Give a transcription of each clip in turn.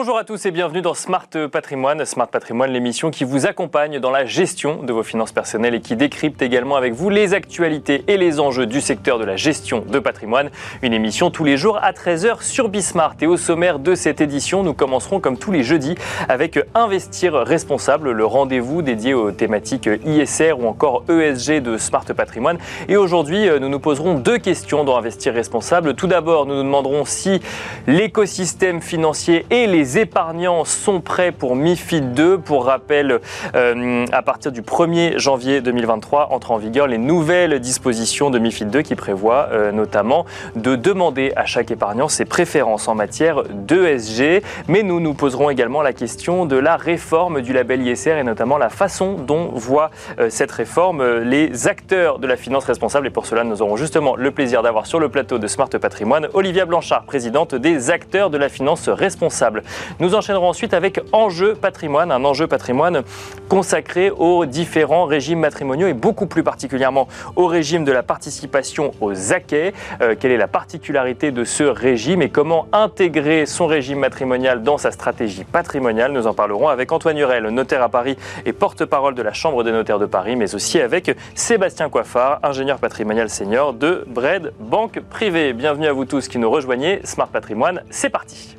Bonjour à tous et bienvenue dans Smart Patrimoine. Smart Patrimoine, l'émission qui vous accompagne dans la gestion de vos finances personnelles et qui décrypte également avec vous les actualités et les enjeux du secteur de la gestion de patrimoine. Une émission tous les jours à 13h sur Bismart. Et au sommaire de cette édition, nous commencerons comme tous les jeudis avec Investir responsable, le rendez-vous dédié aux thématiques ISR ou encore ESG de Smart Patrimoine. Et aujourd'hui, nous nous poserons deux questions dans Investir responsable. Tout d'abord, nous nous demanderons si l'écosystème financier et les les épargnants sont prêts pour MIFID 2. Pour rappel, euh, à partir du 1er janvier 2023, entrent en vigueur les nouvelles dispositions de MIFID 2 qui prévoient euh, notamment de demander à chaque épargnant ses préférences en matière d'ESG. Mais nous nous poserons également la question de la réforme du label ISR et notamment la façon dont voient euh, cette réforme les acteurs de la finance responsable. Et pour cela, nous aurons justement le plaisir d'avoir sur le plateau de Smart Patrimoine Olivia Blanchard, présidente des acteurs de la finance responsable. Nous enchaînerons ensuite avec Enjeu patrimoine, un enjeu patrimoine consacré aux différents régimes matrimoniaux et beaucoup plus particulièrement au régime de la participation aux acquets. Euh, quelle est la particularité de ce régime et comment intégrer son régime matrimonial dans sa stratégie patrimoniale? Nous en parlerons avec Antoine Hurel, notaire à Paris et porte-parole de la Chambre des notaires de Paris, mais aussi avec Sébastien Coiffard, ingénieur patrimonial senior de Bred Banque Privée. Bienvenue à vous tous qui nous rejoignez. Smart Patrimoine, c'est parti.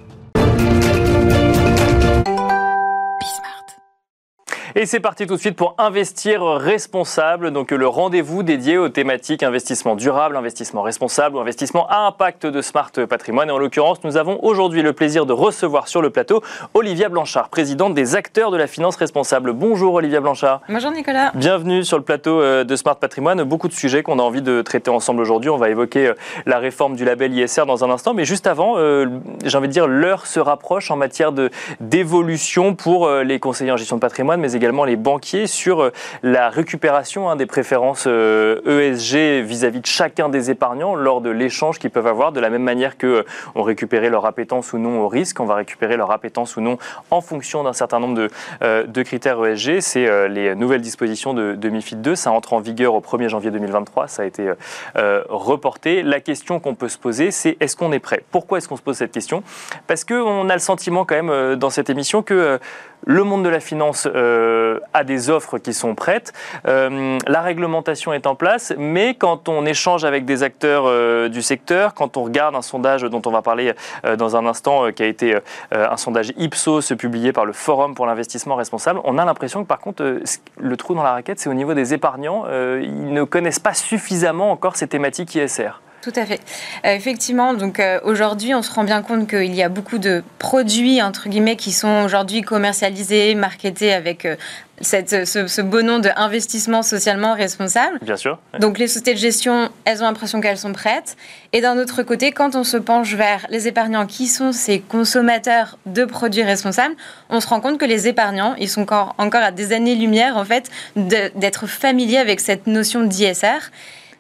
Et c'est parti tout de suite pour Investir responsable, donc le rendez-vous dédié aux thématiques investissement durable, investissement responsable ou investissement à impact de Smart Patrimoine. Et en l'occurrence, nous avons aujourd'hui le plaisir de recevoir sur le plateau Olivia Blanchard, présidente des acteurs de la finance responsable. Bonjour Olivia Blanchard. Bonjour Nicolas. Bienvenue sur le plateau euh, de Smart Patrimoine. Beaucoup de sujets qu'on a envie de traiter ensemble aujourd'hui. On va évoquer euh, la réforme du label ISR dans un instant. Mais juste avant, euh, j'ai envie de dire, l'heure se rapproche en matière d'évolution pour les conseillers en gestion de patrimoine, mais également les banquiers sur euh, la récupération hein, des préférences ESG euh, e vis-à-vis de chacun des épargnants lors de l'échange qu'ils peuvent avoir, de la même manière que euh, on récupérait leur appétence ou non au risque, on va récupérer leur appétence ou non en fonction d'un certain nombre de, critères ESG. C'est les nouvelles dispositions de, de, MIFID 2. Ça entre en vigueur au 1er janvier 2023. Ça a été reporté. La question qu'on peut se poser, c'est est-ce qu'on est prêt? Pourquoi est-ce qu'on se pose cette question? Parce qu'on a le sentiment quand même dans cette émission que le monde de la finance euh, a des offres qui sont prêtes, euh, la réglementation est en place, mais quand on échange avec des acteurs euh, du secteur, quand on regarde un sondage dont on va parler dans un instant, qui a été un sondage Ipsos publié par le Forum pour l'investissement responsable, on a l'impression que par contre, le trou dans la raquette, c'est au niveau des épargnants. ils ne connaissent pas suffisamment encore ces thématiques ISR. Tout à fait. Euh, effectivement, donc euh, aujourd'hui, on se rend bien compte qu'il y a beaucoup de produits entre guillemets qui sont aujourd'hui commercialisés, marketés avec euh, cette, ce, beau nom de investissement socialement responsable. Bien sûr. Donc les sociétés de gestion, elles ont l'impression qu'elles sont prêtes. Et d'un autre côté, quand on se penche vers les épargnants qui sont ces consommateurs de produits responsables, on se rend compte que les épargnants, ils sont encore, encore à des années-lumière en fait d'être familiers avec cette notion d'ISR.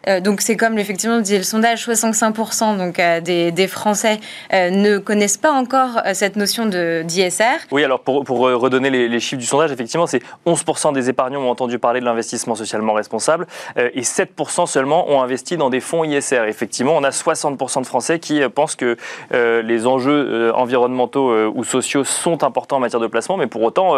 Euh, donc c'est comme effectivement le sondage, 65% donc, euh, des, Français euh, ne connaissent pas encore cette notion d'ISR. Oui, alors pour, redonner les, chiffres du sondage, effectivement, c'est 11% des épargnants ont entendu parler de l'investissement socialement responsable et 7% seulement ont investi dans des fonds ISR. Effectivement, on a 60% de Français qui pensent que les enjeux environnementaux ou sociaux sont importants en matière de placement, mais pour autant,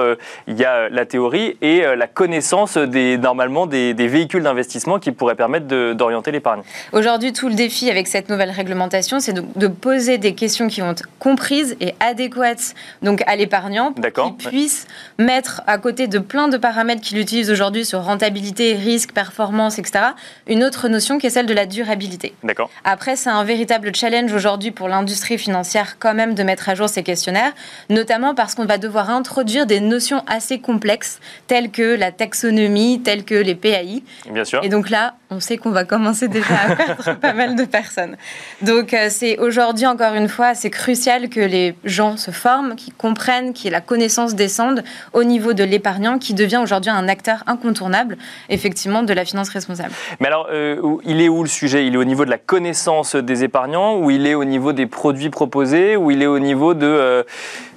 il y a la théorie et la connaissance des, normalement des véhicules d'investissement qui pourraient permettre de d'orienter l'épargne. Aujourd'hui, tout le défi avec cette nouvelle réglementation, c'est de, poser des questions qui vont être comprises et adéquates donc à l'épargnant, qui puisse mettre à côté de plein de paramètres qu'il utilise aujourd'hui sur rentabilité, risque, performance, etc., une autre notion qui est celle de la durabilité. D'accord. Après, c'est un véritable challenge aujourd'hui pour l'industrie financière quand même de mettre à jour ces questionnaires, notamment parce qu'on va devoir introduire des notions assez complexes telles que la taxonomie, telles que les PAI. Bien sûr. Et donc là, on sait qu'on va commencer déjà à perdre pas mal de personnes. Donc euh, c'est aujourd'hui encore une fois, c'est crucial que les gens se forment, qu'ils comprennent, qu'il y ait la connaissance descende au niveau de l'épargnant qui devient aujourd'hui un acteur incontournable effectivement de la finance responsable. Mais alors euh, il est où le sujet? Il est au niveau de la connaissance des épargnants ou il est au niveau des produits proposés ou il est au niveau de euh,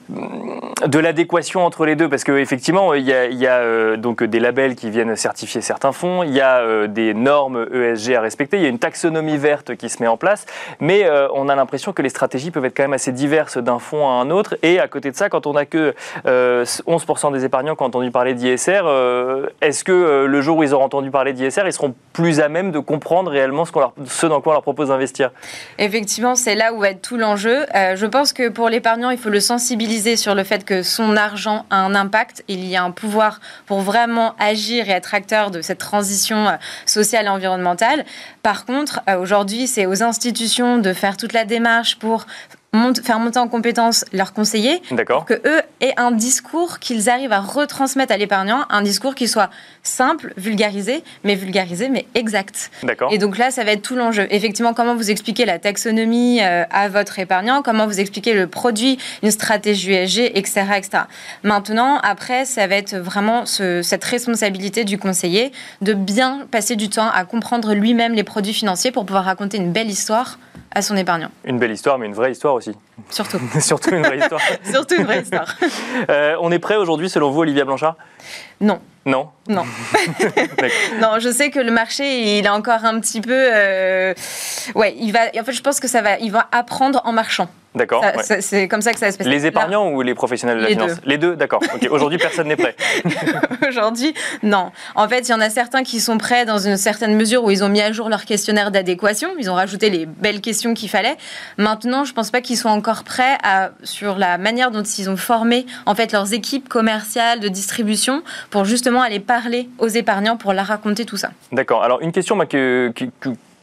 de l'adéquation entre les deux Parce qu'effectivement, il y a, il y a euh, donc des labels qui viennent certifier certains fonds, il y a euh, des normes ESG à respecter, il y a une taxonomie verte qui se met en place, mais euh, on a l'impression que les stratégies peuvent être quand même assez diverses d'un fonds à un autre. Et à côté de ça, quand on n'a que 11% des épargnants qui ont entendu parler d'ISR, est-ce que le jour où ils auront entendu parler d'ISR, ils seront plus à même de comprendre réellement ce, ce dans quoi on leur propose d'investir? Effectivement, c'est là où va être tout l'enjeu. je pense que pour l'épargnant, il faut le sensibiliser sur le fait que son argent a un impact, il y a un pouvoir pour vraiment agir et être acteur de cette transition euh, sociale et environnementale. Par contre, euh, aujourd'hui, c'est aux institutions de faire toute la démarche pour faire monter en compétence leurs conseillers. Pour que eux aient un discours qu'ils arrivent à retransmettre à l'épargnant, un discours qui soit simple, vulgarisé, mais vulgarisé, mais exact. Et donc là, ça va être tout l'enjeu. Effectivement, comment vous expliquez la taxonomie euh, à votre épargnant, comment vous expliquez le produit, une stratégie USG, etc., etc. Maintenant, après, ça va être vraiment cette responsabilité du conseiller de bien passer du temps à comprendre lui-même les produits financiers pour pouvoir raconter une belle histoire à son épargnant. Une belle histoire, mais une vraie histoire aussi. Surtout. Surtout une vraie histoire. Surtout une vraie histoire. Euh, on est prêt aujourd'hui, selon vous, Olivia Blanchard? Non. Non Non. non, je sais que le marché, il a encore un petit peu. Euh, ouais, il va. En fait, je pense que ça va. Il va apprendre en marchant. D'accord. C'est comme ça que ça se passer. Les épargnants ou les professionnels de la finance Les deux, d'accord. Aujourd'hui, personne n'est prêt. Aujourd'hui, non. En fait, il y en a certains qui sont prêts dans une certaine mesure où ils ont mis à jour leur questionnaire d'adéquation. Ils ont rajouté les belles questions qu'il fallait. Maintenant, je ne pense pas qu'ils soient encore prêts à, sur la manière dont ils ont formé en fait leurs équipes commerciales de distribution pour justement aller parler aux épargnants pour leur raconter tout ça. D'accord. Alors une question que,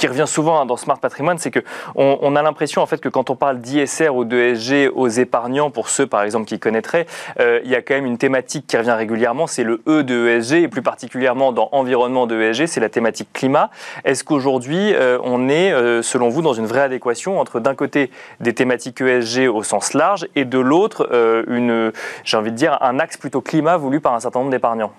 qui revient souvent hein, dans Smart Patrimoine, c'est que on, a l'impression en fait que quand on parle d'ISR ou d'ESG aux épargnants, pour ceux par exemple qui connaîtraient, euh, il y a quand même une thématique qui revient régulièrement, c'est le E de ESG et plus particulièrement dans environnement de ESG, c'est la thématique climat. Est-ce qu'aujourd'hui euh, on est, euh, selon vous, dans une vraie adéquation entre d'un côté des thématiques ESG au sens large et de l'autre une, j'ai envie de dire, un axe plutôt climat voulu par un certain nombre d'épargnants?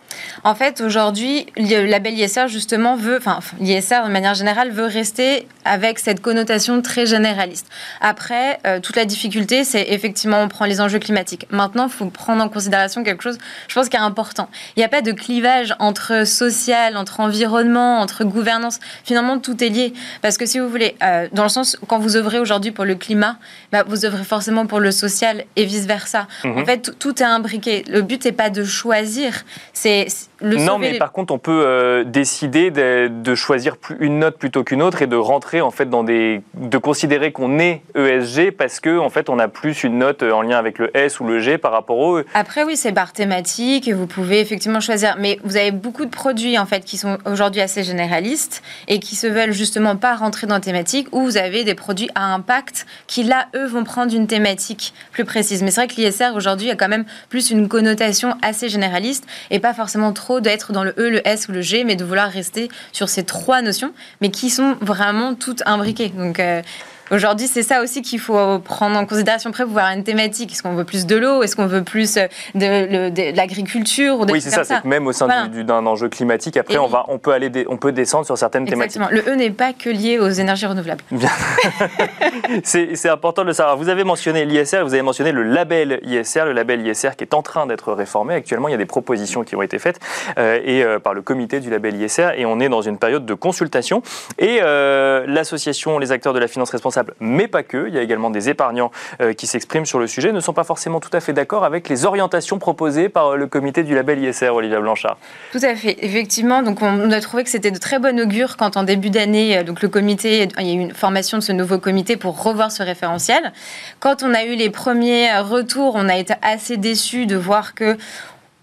En fait, aujourd'hui, le label ISR justement veut, enfin l'ISR de manière générale veut rester avec cette connotation très généraliste. Après, euh, toute la difficulté, c'est effectivement, on prend les enjeux climatiques. Maintenant, il faut prendre en considération quelque chose, je pense, qui est important. Il n'y a pas de clivage entre social, entre environnement, entre gouvernance. Finalement, tout est lié. Parce que si vous voulez, euh, dans le sens, quand vous œuvrez aujourd'hui pour le climat, bah, vous œuvrez forcément pour le social et vice-versa. Mhm. En fait, tout est imbriqué. Le but n'est pas de choisir, c'est le Non, mais par contre, on peut euh, décider de, de choisir une note plutôt qu'une autre et de rentrer en fait dans des de considérer qu'on est ESG parce que en fait on a plus une note en lien avec le S ou le G par rapport au E. Après oui, c'est par thématique et vous pouvez effectivement choisir mais vous avez beaucoup de produits en fait qui sont aujourd'hui assez généralistes et qui se veulent justement pas rentrer dans thématique ou vous avez des produits à impact qui là eux vont prendre une thématique plus précise. Mais c'est vrai que l'ISR aujourd'hui a quand même plus une connotation assez généraliste et pas forcément trop d'être dans le E, le S ou le G mais de vouloir rester sur ces trois notions mais qui sont vraiment toutes imbriquées. Donc, euh, Aujourd'hui, c'est ça aussi qu'il faut prendre en considération après pour voir une thématique. Est-ce qu'on veut plus de l'eau? Est-ce qu'on veut plus euh, de, l'agriculture Oui, c'est ça. C'est que même au sein d'un enjeu climatique, après, on, va, on, peut aller on peut descendre sur certaines Exactement. Le E n'est pas que lié aux énergies renouvelables. c'est important de le savoir. Vous avez mentionné l'ISR, vous avez mentionné le label ISR, le label ISR qui est en train d'être réformé. Actuellement, il y a des propositions qui ont été faites euh, et, euh, par le comité du label ISR et on est dans une période de consultation. Et l'association Les acteurs de la finance responsable mais pas que. Il y a également des épargnants euh, qui s'expriment sur le sujet, ne sont pas forcément tout à fait d'accord avec les orientations proposées par le comité du label ISR, Olivia Blanchard. Tout à fait, effectivement. Donc on a trouvé que c'était de très bon augure quand en début d'année, euh, donc le comité, il y a eu une formation de ce nouveau comité pour revoir ce référentiel. Quand on a eu les premiers retours, on a été assez déçus de voir que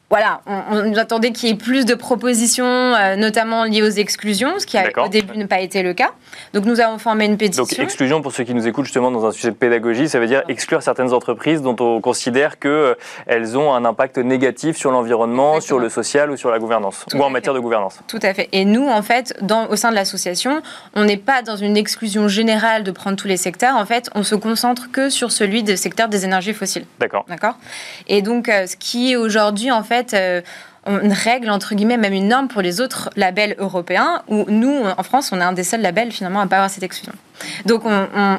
voilà, on, nous attendait qu'il y ait plus de propositions, euh, notamment liées aux exclusions, ce qui a au début n'a pas été le cas. Donc nous avons formé une pétition. Donc exclusion, pour ceux qui nous écoutent justement dans un sujet de pédagogie, ça veut dire exclure certaines entreprises dont on considère qu'elles euh, ont un impact négatif sur l'environnement, sur le social ou sur la gouvernance, ou en matière de gouvernance. Tout à fait. Et nous, en fait, dans, au sein de l'association, on n'est pas dans une exclusion générale de prendre tous les secteurs. En fait, on se concentre que sur celui des secteurs des énergies fossiles. D'accord. D'accord? Et donc, euh, ce qui est aujourd'hui, en fait, euh, une règle, entre guillemets, même une norme pour les autres labels européens, où nous, en France, on a un des seuls labels finalement à ne pas avoir cette exclusion. Donc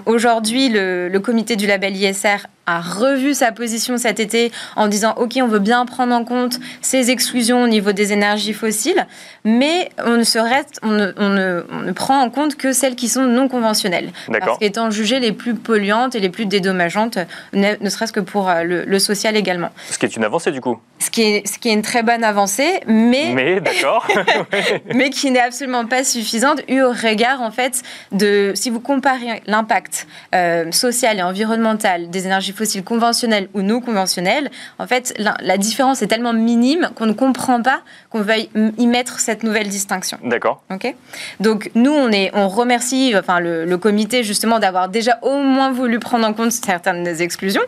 aujourd'hui, le, le comité du label ISR a revu sa position cet été en disant ok on veut bien prendre en compte ces exclusions au niveau des énergies fossiles mais on ne, se reste, on ne, on ne, prend en compte que celles qui sont non conventionnelles. Parce qu'étant jugées les plus polluantes et les plus dédommageantes ne, serait-ce que pour euh, le, social également. Ce qui est une avancée du coup. Ce qui est, ce qui est une très bonne avancée mais mais d'accord. mais qui n'est absolument pas suffisante eu au regard en fait de si vous comparez l'impact euh, social et environnemental des énergies fossiles conventionnelles ou non conventionnelles, en fait, la, différence est tellement minime qu'on ne comprend pas qu'on veuille y mettre cette nouvelle distinction. D'accord. Ok. Donc nous, on est, on remercie, enfin le, le comité justement d'avoir déjà au moins voulu prendre en compte certaines exclusions,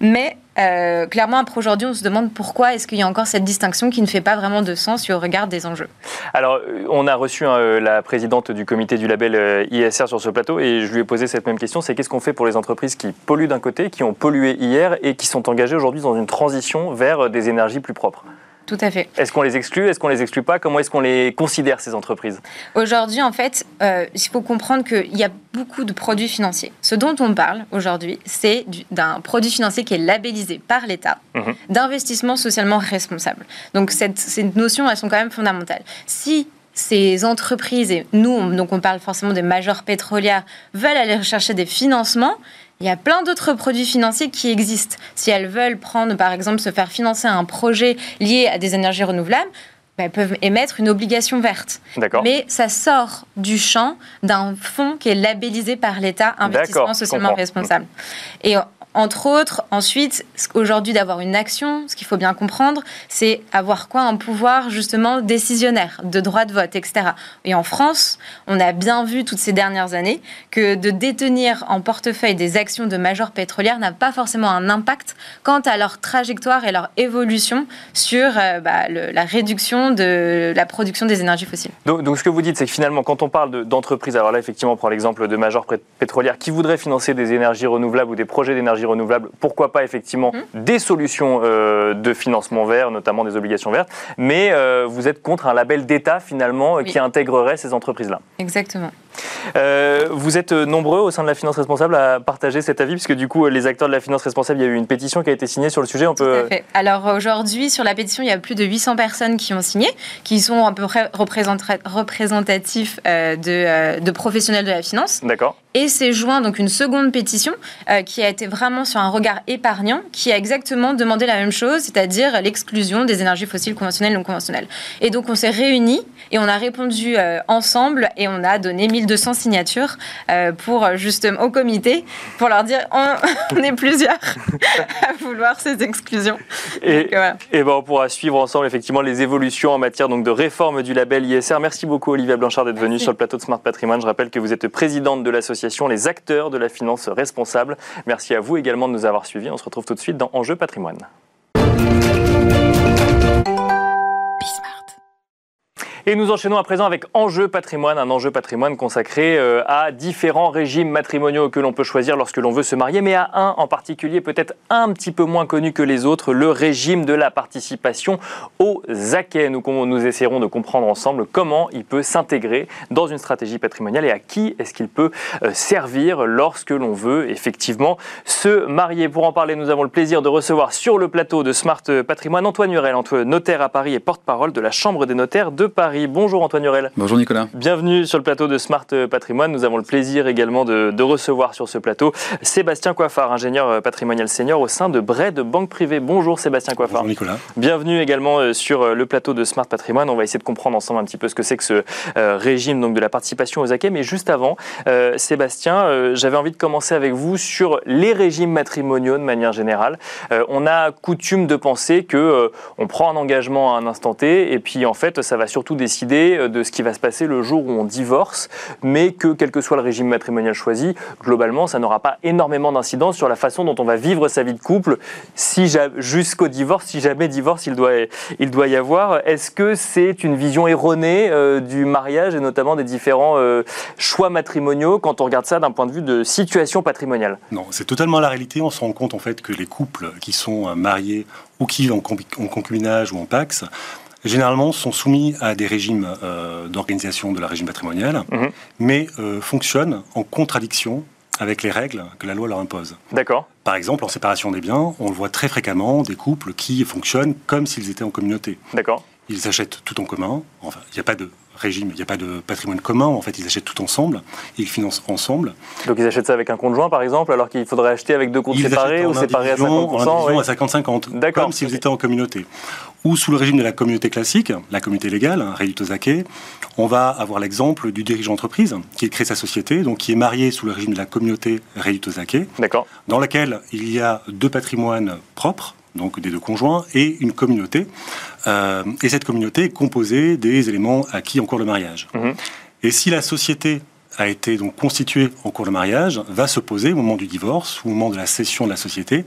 mais euh, clairement, après aujourd'hui, on se demande pourquoi est-ce qu'il y a encore cette distinction qui ne fait pas vraiment de sens au regard des enjeux. Alors, euh, on a reçu hein, euh, la présidente du comité du label ISR sur ce plateau et je lui ai posé cette même question, c'est qu'est-ce qu'on fait pour les entreprises qui polluent d'un côté, qui ont pollué hier et qui sont engagées aujourd'hui dans une transition vers des énergies plus propres? Tout à fait. Est-ce qu'on les exclut Est-ce qu'on les exclut pas? Comment est-ce qu'on les considère, ces entreprises? Aujourd'hui, en fait, euh, il faut comprendre qu'il y a beaucoup de produits financiers. Ce dont on parle aujourd'hui, c'est d'un produit financier qui est labellisé par l'État, mhm. d'investissement socialement responsable. Donc, cette, ces notions, elles sont quand même fondamentales. Si ces entreprises, et nous, donc on parle forcément des majeures pétrolières, veulent aller rechercher des financements, il y a plein d'autres produits financiers qui existent. Si elles veulent prendre, par exemple, se faire financer un projet lié à des énergies renouvelables, ben, elles peuvent émettre une obligation verte. Mais ça sort du champ d'un fonds qui est labellisé par l'État, investissement socialement responsable. Et entre autres, ensuite, aujourd'hui d'avoir une action, ce qu'il faut bien comprendre, c'est avoir quoi? Un pouvoir justement décisionnaire, de droit de vote, etc. Et en France, on a bien vu toutes ces dernières années que de détenir en portefeuille des actions de majors pétrolières n'a pas forcément un impact quant à leur trajectoire et leur évolution sur euh, bah, la réduction de la production des énergies fossiles. Donc, ce que vous dites, c'est que finalement, quand on parle d'entreprises, alors là effectivement, on prend l'exemple de majors pétrolières qui voudraient financer des énergies renouvelables ou des projets d'énergie renouvelables, pourquoi pas effectivement mmh. des solutions euh, de financement vert, notamment des obligations vertes, mais euh, vous êtes contre un label d'État finalement qui intégrerait ces entreprises-là. Exactement. Euh, vous êtes nombreux au sein de la finance responsable à partager cet avis, puisque du coup, les acteurs de la finance responsable, il y a eu une pétition qui a été signée sur le sujet. On peut... Tout à fait. Alors aujourd'hui, sur la pétition, il y a plus de 800 personnes qui ont signé, qui sont à peu près représentatifs de, de professionnels de la finance. D'accord. Et s'est joint donc une seconde pétition qui a été vraiment sur un regard épargnant qui a exactement demandé la même chose, c'est-à-dire l'exclusion des énergies fossiles conventionnelles et non conventionnelles. Et donc on s'est réunis et on a répondu euh, ensemble et on a donné 1200 signatures euh, pour euh, justement au comité pour leur dire on, est plusieurs à vouloir ces exclusions. Et, et ben on pourra suivre ensemble effectivement les évolutions en matière donc de réforme du label ISR. Merci beaucoup Olivia Blanchard d'être venue sur le plateau de Smart Patrimoine. Je rappelle que vous êtes présidente de l'association Les Acteurs de la Finance Responsable. Merci à vous également de nous avoir suivis. On se retrouve tout de suite dans Enjeu Patrimoine. Et nous enchaînons à présent avec Enjeu patrimoine, un enjeu patrimoine consacré euh, à différents régimes matrimoniaux que l'on peut choisir lorsque l'on veut se marier, mais à un en particulier peut-être un petit peu moins connu que les autres, le régime de la participation au ZAKEN. Nous, nous essaierons de comprendre ensemble comment il peut s'intégrer dans une stratégie patrimoniale et à qui est-ce qu'il peut euh, servir lorsque l'on veut effectivement se marier. Pour en parler, nous avons le plaisir de recevoir sur le plateau de Smart Patrimoine Antoine Hurel, notaire à Paris et porte-parole de la Chambre des notaires de Paris. Bonjour Antoine Hurel. Bonjour Nicolas. Bienvenue sur le plateau de Smart Patrimoine. Nous avons le plaisir également de, recevoir sur ce plateau Sébastien Coiffard, ingénieur patrimonial senior au sein de Bred Banque Privée. Bonjour Sébastien Coiffard. Bonjour Nicolas. Bienvenue également euh, sur euh, le plateau de Smart Patrimoine. On va essayer de comprendre ensemble un petit peu ce que c'est que ce euh, régime donc, de la participation aux acquis. Mais juste avant, Sébastien, j'avais envie de commencer avec vous sur les régimes matrimoniaux de manière générale. on a coutume de penser que on prend un engagement à un instant T et puis en fait ça va surtout décider euh, de ce qui va se passer le jour où on divorce, mais que quel que soit le régime matrimonial choisi, globalement, ça n'aura pas énormément d'incidence sur la façon dont on va vivre sa vie de couple jusqu'au divorce, si jamais divorce il doit, il doit y avoir. Est-ce que c'est une vision erronée euh, du mariage et notamment des différents euh, choix matrimoniaux quand on regarde ça d'un point de vue de situation patrimoniale? Non, c'est totalement la réalité. On se rend compte en fait que les couples qui sont mariés ou qui ont en concubinage ou en pax généralement sont soumis à des régimes euh, d'organisation de la régime patrimonial, Mhm. mais euh, fonctionnent en contradiction avec les règles que la loi leur impose. D'accord. Par exemple, en séparation des biens, on le voit très fréquemment, des couples qui fonctionnent comme s'ils étaient en communauté. D'accord. Ils achètent tout en commun, enfin, il n'y a pas de régime, il n'y a pas de patrimoine commun, en fait, ils achètent tout ensemble, ils financent ensemble. Donc ils achètent ça avec un compte joint, par exemple, alors qu'il faudrait acheter avec deux comptes Ils séparés ou séparés à indivision- en 50%. indivision oui. à 50-50, D'accord. comme s'ils Ok. étaient en communauté. Ou sous le régime de la communauté classique, la communauté légale, hein, Zake, on va avoir l'exemple du dirigeant d'entreprise qui crée sa société, donc qui est marié sous le régime de la communauté D'accord. dans laquelle il y a deux patrimoines propres, donc des deux conjoints, et une communauté. Euh, et cette communauté est composée des éléments acquis en cours de mariage. Mhm. Et si la société a été donc constituée en cours de mariage, va se poser au moment du divorce, ou au moment de la cession de la société,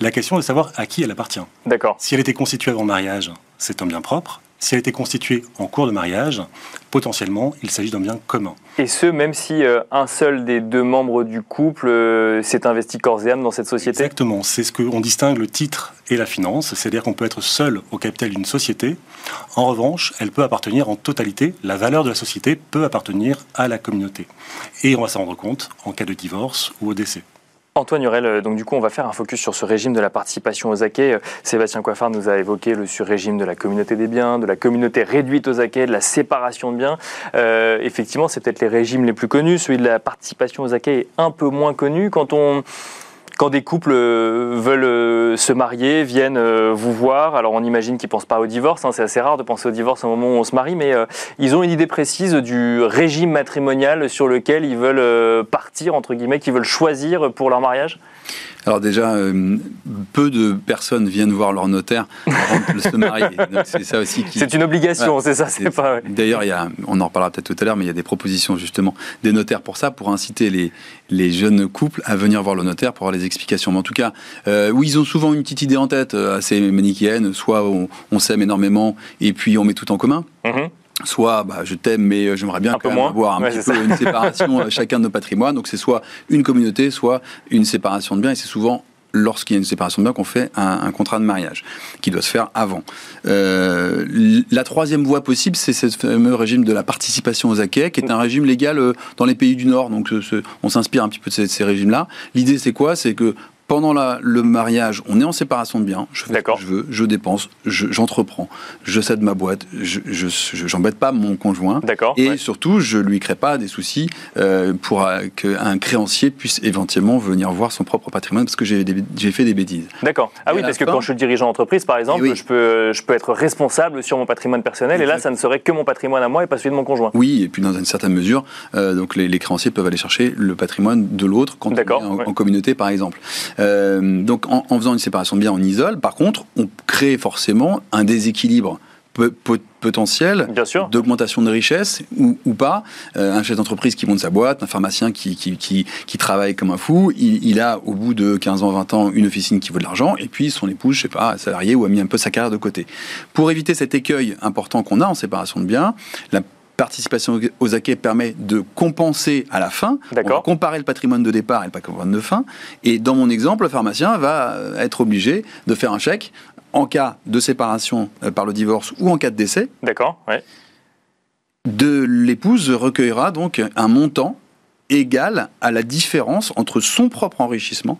la question de savoir à qui elle appartient. D'accord. Si elle était constituée avant le mariage, c'est un bien propre. Si elle était constituée en cours de mariage, potentiellement, il s'agit d'un bien commun. Et ce, même si euh, un seul des deux membres du couple euh, s'est investi corps et âme dans cette société Exactement, c'est ce qu'on distingue le titre et la finance, c'est-à-dire qu'on peut être seul au capital d'une société. En revanche, elle peut appartenir en totalité, la valeur de la société peut appartenir à la communauté. Et on va s'en rendre compte en cas de divorce ou au décès. Antoine Hurel, euh, donc du coup, on va faire un focus sur ce régime de la participation aux acquets. Euh, Sébastien Coiffard nous a évoqué le sur-régime de la communauté des biens, de la communauté réduite aux acquets, de la séparation de biens. Euh, effectivement, c'est peut-être les régimes les plus connus. Celui de la participation aux acquets est un peu moins connu. Quand on quand des couples euh, veulent euh, se marier, viennent euh, vous voir, alors on imagine qu'ils ne pensent pas au divorce, hein, c'est assez rare de penser au divorce au moment où on se marie, mais ils ont une idée précise du régime matrimonial sur lequel ils veulent partir, entre guillemets, qu'ils veulent choisir pour leur mariage? Alors déjà, euh, peu de personnes viennent voir leur notaire avant de se marier. C'est ça aussi qui. C'est une obligation, Ouais. c'est ça, c'est pas... D'ailleurs, il y a, on en reparlera peut-être tout à l'heure, mais il y a des propositions justement des notaires pour ça, pour inciter les, les jeunes couples à venir voir le notaire pour avoir les explications. Mais en tout cas, euh, oui, ils ont souvent une petite idée en tête, euh, assez manichéenne, soit on, on s'aime énormément et puis on met tout en commun. Mhm. Soit bah, je t'aime, mais euh, j'aimerais bien Un quand peu même moins. avoir un Ouais, petit peu une séparation euh, chacun de nos patrimoines. Donc c'est soit une communauté, soit une séparation de biens. Et c'est souvent lorsqu'il y a une séparation de biens qu'on fait un, un contrat de mariage qui doit se faire avant. Euh, la troisième voie possible, c'est ce fameux régime de la participation aux acquets, qui est un régime légal dans les pays du Nord. Donc ce- on s'inspire un petit peu de ces, ces régimes-là. L'idée, c'est quoi? C'est que pendant la- le mariage, on est en séparation de biens. Je fais ce que je veux, je dépense, je- j'entreprends, je cède ma boîte, je j'embête pas mon conjoint. Et ouais. surtout, je lui crée pas des soucis euh, pour euh, qu'un créancier puisse éventuellement venir voir son propre patrimoine parce que j'ai fait des bêtises. D'accord. Ah Et oui, parce que fin- quand je suis dirigeant d'entreprise, par exemple, Eh oui. je, peux, je peux être responsable sur mon patrimoine personnel, et là, ça ne serait que mon patrimoine à moi et pas celui de mon conjoint. Oui, et puis dans une certaine mesure, euh, donc les, les créanciers peuvent aller chercher le patrimoine de l'autre quand on est en, ouais. en communauté, par exemple. Euh, donc en, en faisant une séparation de biens, on isole. Par contre, on crée forcément un déséquilibre potentiel d'augmentation de richesse ou, ou pas. Euh, un chef d'entreprise qui monte sa boîte, un pharmacien qui, qui, qui, qui travaille comme un fou, il, il a au bout de 15 ans, 20 ans une officine qui vaut de l'argent et puis son épouse, je sais pas, salarié ou a mis un peu sa carrière de côté. Pour éviter cet écueil important qu'on a en séparation de biens, la participation aux acquets permet de compenser à la fin. On va comparer le patrimoine de départ et le patrimoine de fin. Et dans mon exemple, le pharmacien va euh, être obligé de faire un chèque en cas de séparation euh, par le divorce ou en cas de décès D'accord. Ouais. de l'épouse recueillera donc un montant égal à la différence entre son propre enrichissement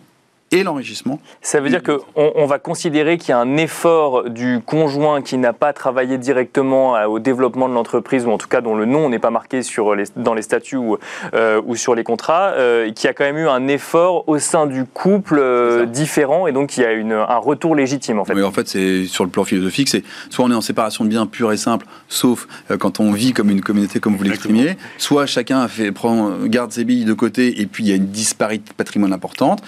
et l'enrichissement. Ça veut dire qu'on on va considérer qu'il y a un effort du conjoint qui n'a pas travaillé directement à- au développement de l'entreprise, ou en tout cas dont le nom n'est pas marqué sur les, dans les statuts ou, euh, ou sur les contrats, euh, qui a quand même eu un effort au sein du couple euh, différent, et donc il y a une, un retour légitime en fait. Mais en fait, c'est sur le plan philosophique, c'est soit on est en séparation de biens pure et simple, sauf euh, quand on vit comme une communauté, comme vous l'exprimiez, soit chacun fait, prend, garde ses billes de côté et puis il y a une disparité de patrimoine importante.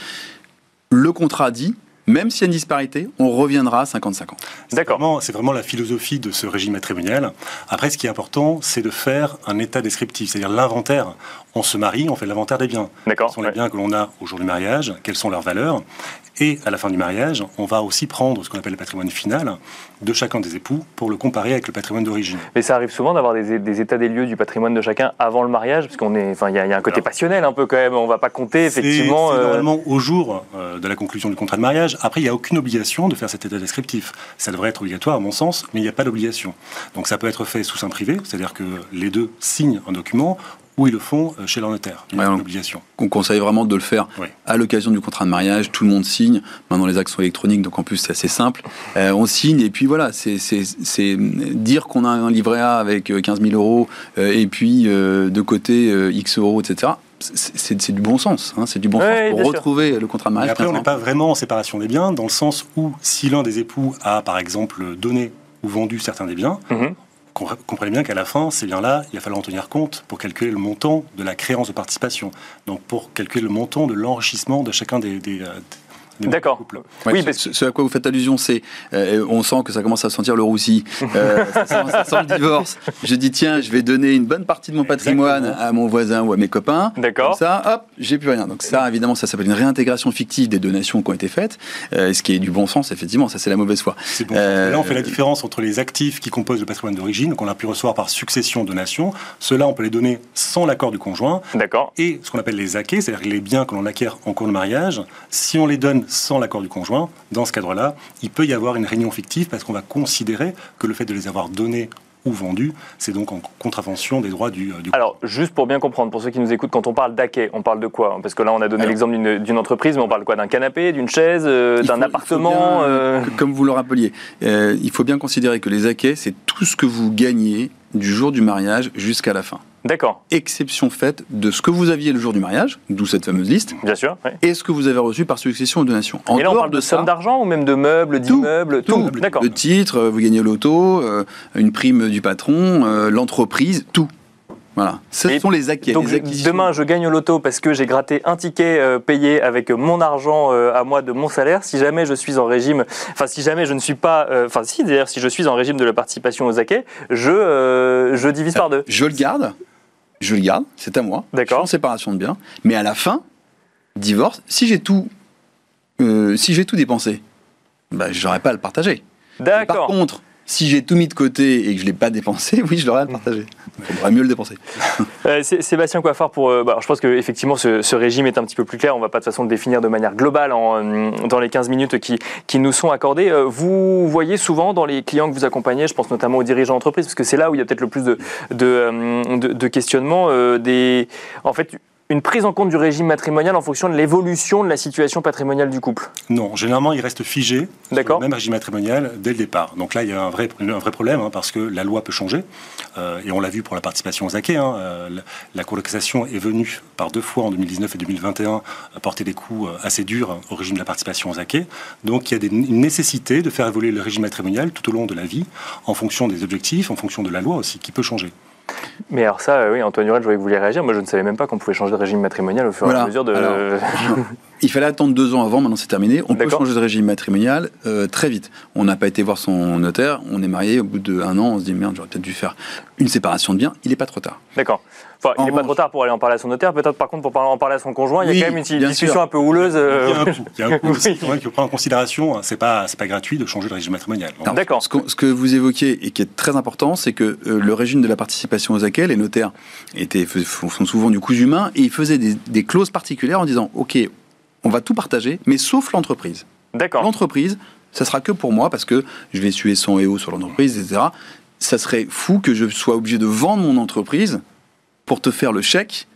Le contrat dit, même s'il y a une disparité, on reviendra à 50-50. C'est D'accord. vraiment- C'est vraiment la philosophie de ce régime matrimonial. Après, ce qui est important, c'est de faire un état descriptif, c'est-à-dire l'inventaire. On se marie, on fait l'inventaire des biens. D'accord. Quels sont ouais. les biens que l'on a au jour du mariage Quelles sont leurs valeurs Et à la fin du mariage, on va aussi prendre ce qu'on appelle le patrimoine final de chacun des époux pour le comparer avec le patrimoine d'origine. Mais ça arrive souvent d'avoir des, des états des lieux du patrimoine de chacun avant le mariage, parce qu'on est, enfin, il y, a il y a un côté Alors, passionnel un peu quand même. On va pas compter effectivement. C'est euh, normalement au jour euh, de la conclusion du contrat de mariage, Après, il n'y a aucune obligation de faire cet état descriptif. Ça devrait être obligatoire, à mon sens, mais il n'y a pas d'obligation. Donc ça peut être fait sous sein privé, c'est-à-dire que les deux signent un document ou ils le font euh, chez leur notaire. Il y a Ouais, une on- obligation. On conseille vraiment de le faire Oui. à l'occasion du contrat de mariage. Tout le monde signe. Maintenant, les actes sont électroniques, donc en plus, c'est assez simple. Euh, on signe, et puis voilà, c'est dire qu'on a un livret A avec euh, 15 000 euros, euh, et puis euh, de côté euh, X euros, etc. C'est- du bon sens. hein, c'est du bon Ouais, sens pour sûr. retrouver le contrat de Mais mariage. après, on n'est 15 ans. pas vraiment en séparation des biens, dans le sens où si l'un des époux a, par exemple, donné ou vendu certains des biens, Mhm. compre- comprenez bien qu'à la fin, ces biens-là, il va falloir en tenir compte pour calculer le montant de la créance de participation. Donc pour calculer le montant de l'enrichissement de chacun des, des, euh, D'accord. Ouais, Oui, ce- parce- ce, ce à quoi vous faites allusion, c'est euh, on sent que ça commence à sentir le roussi. Euh, ça, sent, ça sent le divorce. Je dis tiens, je vais donner une bonne partie de mon patrimoine Exactement. à mon voisin ou à mes copains. D'accord. Ça, hop, j'ai plus rien. Donc ça, évidemment, ça s'appelle une réintégration fictive des donations qui ont été faites, euh, ce qui est du bon sens, effectivement. Ça, c'est la mauvaise foi. C'est bon. Euh, Là, on fait la différence entre les actifs qui composent le patrimoine d'origine, qu'on a pu recevoir par succession donation. Ceux-là, on peut les donner sans l'accord du conjoint. D'accord. Et ce qu'on appelle les acquets, c'est-à-dire les biens que l'on acquiert en cours de mariage, si on les donne sans l'accord du conjoint, dans ce cadre-là, il peut y avoir une réunion fictive parce qu'on va considérer que le fait de les avoir donnés ou vendus, c'est donc en contravention des droits du, euh, du Alors, juste pour bien comprendre, pour ceux qui nous écoutent, quand on parle d'AKE, on parle de quoi? Parce que là, on a donné l'exemple d'une- entreprise, mais on parle quoi? D'un canapé, d'une chaise, euh, d'un appartement bien, euh, Comme vous le rappeliez, euh, il faut bien considérer que les acquets, c'est tout ce que vous gagnez du jour du mariage jusqu'à la fin. D'accord, Exception faite de ce que vous aviez le jour du mariage, d'où cette fameuse liste, bien sûr. et ce que vous avez reçu par succession ou donation. En Et là, on dehors parle de, ça, sommes d'argent ou même de meubles, d'immeubles, tout. tout. D'accord. Le titre, euh, vous gagnez l'auto, euh, une prime du patron, euh, l'entreprise, tout. Voilà. Ce Et sont les acquis. Donc les demain, je gagne au loto parce que j'ai gratté un ticket euh, payé avec mon argent euh, à moi de mon salaire. Si jamais je suis en régime, enfin si jamais je ne suis pas, euh, enfin si d'ailleurs si je suis en régime de la participation aux acquets, je je divise par deux. Je le garde, je le garde, c'est à moi. D'accord. Je suis en séparation de biens. Mais à la fin, divorce, si j'ai tout, euh, si j'ai tout dépensé, bah, je n'aurai pas à le partager. Par D'accord. contre, si j'ai tout mis de côté et que je ne l'ai pas dépensé, oui, je l'aurai à le partager. Il faudra mieux le dépenser. Euh, Sé- Sébastien Coiffard, pour, euh, bah, je pense qu'effectivement ce, ce régime est un petit peu plus clair. On ne va pas de toute façon le définir de manière globale euh, dans les 15 minutes qui, nous sont accordées. Vous voyez souvent dans les clients que vous accompagnez, je pense notamment aux dirigeants d'entreprise, parce que c'est là où il y a peut-être le plus de, questionnements, en fait, une prise en compte du régime matrimonial en fonction de l'évolution de la situation patrimoniale du couple? Non, généralement, il reste figé sur le même régime matrimonial dès le départ. Donc là, il y a un vrai, un vrai problème, hein, parce que la loi peut changer. Euh, et on l'a vu pour la participation aux acquets. hein, euh, la, Cour de cassation est venue par deux fois en 2019 et 2021 porter des coups euh, assez durs au régime de la participation aux acquets. Donc il y a des- une nécessité de faire évoluer le régime matrimonial tout au long de la vie, en fonction des objectifs, en fonction de la loi aussi, qui peut changer. Mais alors ça, euh, oui, Antoine Hurel, je voyais que vous vouliez réagir. Moi, je ne savais même pas qu'on pouvait changer de régime matrimonial au fur et à mesure de... Alors, Il fallait attendre deux ans avant, maintenant c'est terminé. On peut changer de régime matrimonial euh, très vite. On n'a pas été voir son notaire, on est marié, au bout d'un an, on se dit merde, j'aurais peut-être dû faire une séparation de biens. Il n'est pas trop tard. D'accord. Enfin, il En n'est pas trop tard pour aller en parler à son notaire. Peut-être par contre pour en parler à son conjoint, il y a quand même une discussion sûr. un peu houleuse. euh, Il y a un coût. Il y a un coût Oui. aussi, quand même, qu'il faut prendre en considération. C'est pas, c'est pas gratuit de changer de régime matrimonial. D'accord. Ce, que vous évoquiez et qui est très important, c'est que euh, le régime de la participation aux acquets, les notaires étaient, font souvent du coût humain et ils faisaient des, des clauses particulières en disant OK, on va tout partager, mais sauf l'entreprise. D'accord. L'entreprise, ça sera que pour moi parce que je vais suer 100 EO sur l'entreprise, etc. Ça serait fou que je sois obligé de vendre mon entreprise pour te faire le chèque.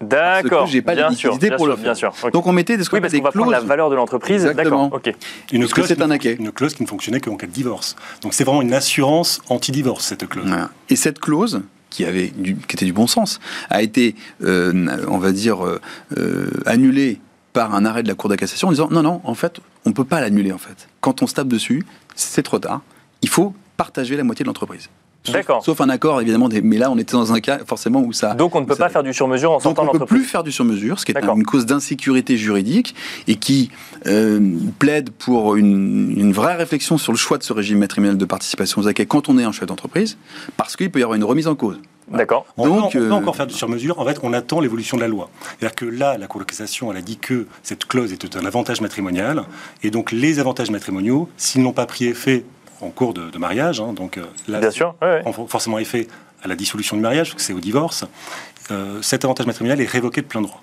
D'accord. j'ai pas bien sûr, bien pour sûr, le bien faire. sûr. Ok. Donc on mettait des, ce oui, parce va prendre la clauses. valeur de l'entreprise. Exactement. D'accord. Ok. Une clause c'est qui un ne- acquet. Une clause qui ne fonctionnait qu'en cas de divorce. Donc c'est vraiment une assurance anti-divorce, cette clause. Voilà. Et cette clause, qui, avait du, qui était du bon sens, a été, euh, on va dire, euh, euh, annulée par un arrêt de la Cour de cassation en disant non, non, en fait, on ne peut pas l'annuler. En fait. Quand on se tape dessus, c'est trop tard. Il faut partager la moitié de l'entreprise. Sauf- D'accord. Sauf un accord, évidemment, des- mais là, on était dans un cas forcément où ça. Donc on ne peut ça- pas faire du sur-mesure en donc sortant on ne peut plus faire du sur-mesure, ce qui est une cause d'insécurité juridique et qui euh, plaide pour une, une vraie réflexion sur le choix de ce régime matrimonial de participation aux acquets quand on est un chef d'entreprise, parce qu'il peut y avoir une remise en cause. D'accord. On, peut- Donc, on peut euh, encore faire du sur-mesure. En fait, on attend l'évolution de la loi. C'est-à-dire que là, la Cour de cassation, elle a dit que cette clause était un avantage matrimonial. Et donc, les avantages matrimoniaux, s'ils n'ont pas pris effet en cours de, de mariage, hein, donc euh, là, Bien sûr. ouais, ouais. forcément effet à la dissolution du mariage, c'est au divorce, euh, cet avantage matrimonial est révoqué de plein droit.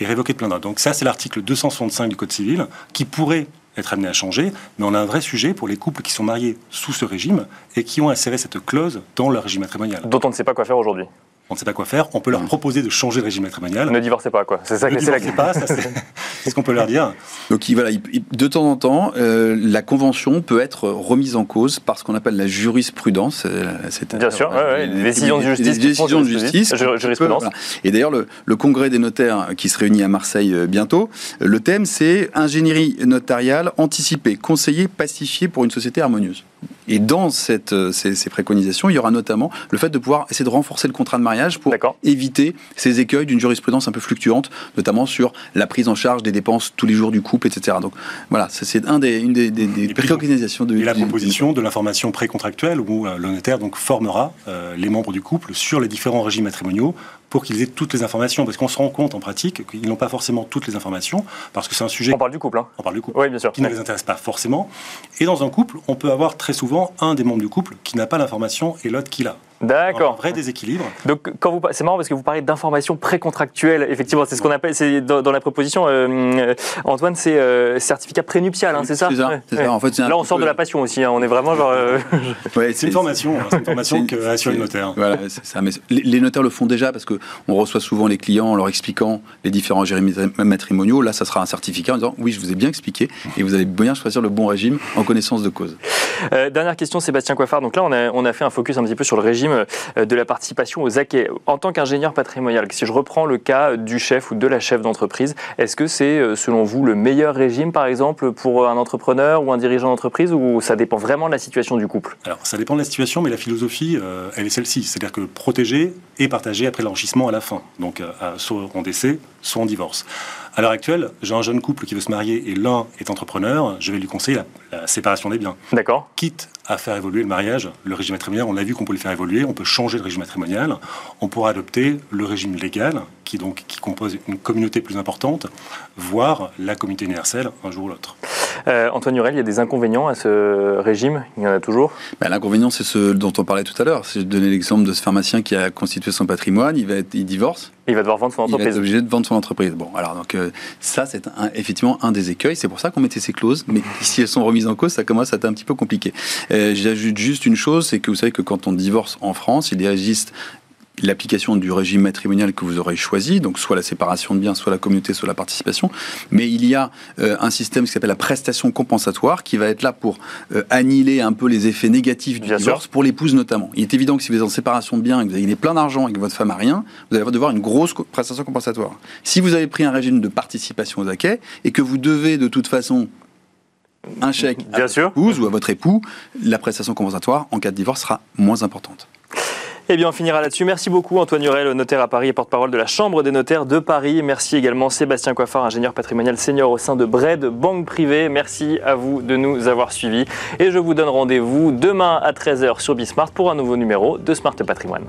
Est révoqué de plein droit. Donc ça, c'est l'article 265 du Code civil, qui pourrait être amené à changer, mais on a un vrai sujet pour les couples qui sont mariés sous ce régime et qui ont inséré cette clause dans leur régime matrimonial. Dont on ne sait pas quoi faire aujourd'hui on ne sait pas quoi faire, on peut leur Mm. proposer de changer de régime matrimonial. Ne divorcez pas, quoi. C'est ça Ne que c'est la divorcez pas, ça, c'est ce qu'on peut leur dire. Donc il- voilà, il- il- de temps en temps, euh, la convention peut être remise en cause par ce qu'on appelle la jurisprudence. euh, c'est- Bien sûr, voilà, ouais, ouais, les- décisions de justice les décisions de justice. Jurisprudence. peut- voilà. Et d'ailleurs, le, le congrès des notaires qui se réunit à Marseille euh, bientôt, le thème c'est ingénierie notariale anticipée, conseiller, pacifié pour une société harmonieuse. Et dans cette, euh, ces, ces préconisations, il y aura notamment le fait de pouvoir essayer de renforcer le contrat de mariage pour éviter ces écueils d'une jurisprudence un peu fluctuante, notamment sur la prise en charge des dépenses tous les jours du couple, etc. Donc voilà, c'est un des, une des, préconisations de Et la proposition de l'information précontractuelle où euh, le notaire donc formera euh, les membres du couple sur les différents régimes matrimoniaux pour qu'ils aient toutes les informations. Parce qu'on se rend compte en pratique qu'ils n'ont pas forcément toutes les informations parce que c'est un sujet, On parle du couple, hein on parle du couple, Oui, bien sûr. qui ne les intéresse pas forcément. Et dans un couple, on peut avoir très souvent un des membres du couple qui n'a pas l'information et l'autre qui l'a. Un D'accord. vrai déséquilibre. Donc, quand vous, c'est marrant parce que vous parlez d'informations précontractuelles. Effectivement, c'est ce qu'on appelle, c'est dans, dans la proposition, euh, euh, Antoine, c'est euh, certificat prénuptial, hein, c'est ça? C'est ça, Ouais, ça. En fait, c'est un Là, on sort peu- de la passion aussi. hein. On est vraiment genre. euh, Ouais, C'est une formation, hein, c'est une formation que assure le notaire. Voilà, c'est ça. Mais les, les notaires le font déjà parce que on reçoit souvent les clients en leur expliquant les différents régimes matrimoniaux. Là, ça sera un certificat en disant oui, je vous ai bien expliqué et vous allez bien choisir le bon régime en connaissance de cause. Euh, dernière question, Sébastien Coiffard. Donc là, on a, on a fait un focus un petit peu sur le régime euh, de la participation aux acquets. En tant qu'ingénieur patrimonial, si je reprends le cas du chef ou de la chef d'entreprise, est-ce que c'est, euh, selon vous, le meilleur régime, par exemple, pour un entrepreneur ou un dirigeant d'entreprise, ou ça dépend vraiment de la situation du couple? Alors, ça dépend de la situation, mais la philosophie, euh, elle est celle-ci. C'est-à-dire que protéger et partager après l'enrichissement à la fin. Donc, euh, à- soit en décès, soit en divorce. À l'heure actuelle, j'ai un jeune couple qui veut se marier et l'un est entrepreneur. Je vais lui conseiller la, la séparation des biens. D'accord Quitte à faire évoluer le mariage, le régime matrimonial, on a vu qu'on peut le faire évoluer, on peut changer le régime matrimonial, on pourra adopter le régime légal, qui, donc, qui compose une communauté plus importante, voire la communauté universelle un jour ou l'autre. Euh, Antoine Hurel, il y a des inconvénients à ce régime? Il y en a toujours? Ben, L'inconvénient, c'est ce dont on parlait tout à l'heure. C'est de donner l'exemple de ce pharmacien qui a constitué son patrimoine, il va être, il divorce, Il va devoir vendre son il va être entreprise. obligé de vendre son entreprise. Bon, alors donc euh, ça, c'est un- effectivement un des écueils. C'est pour ça qu'on mettait ces clauses. Mais si elles sont remises en cause, ça commence à être un petit peu compliqué. Euh, J'ajoute juste une chose, c'est que vous savez que quand on divorce en France, il existe l'application du régime matrimonial que vous aurez choisi, donc soit la séparation de biens, soit la communauté, soit la participation. Mais il y a euh, un système qui s'appelle la prestation compensatoire qui va être là pour euh, annihiler un peu les effets négatifs du Bien divorce, pour l'épouse notamment. Il est évident que si vous êtes en séparation de biens et que vous avez plein d'argent et que votre femme a rien, vous allez devoir une grosse prestation compensatoire. Si vous avez pris un régime de participation aux acquets et que vous devez de toute façon un chèque à Bien votre sûr. épouse ou à votre époux, la prestation compensatoire en cas de divorce sera moins importante. Eh bien, on finira là-dessus. Merci beaucoup, Antoine Hurel, notaire à Paris et porte-parole de la Chambre des notaires de Paris. Merci également Sébastien Coiffard, ingénieur patrimonial senior au sein de Bred, banque privée. Merci à vous de nous avoir suivis. Et je vous donne rendez-vous demain à 13h sur Bismart pour un nouveau numéro de Smart Patrimoine.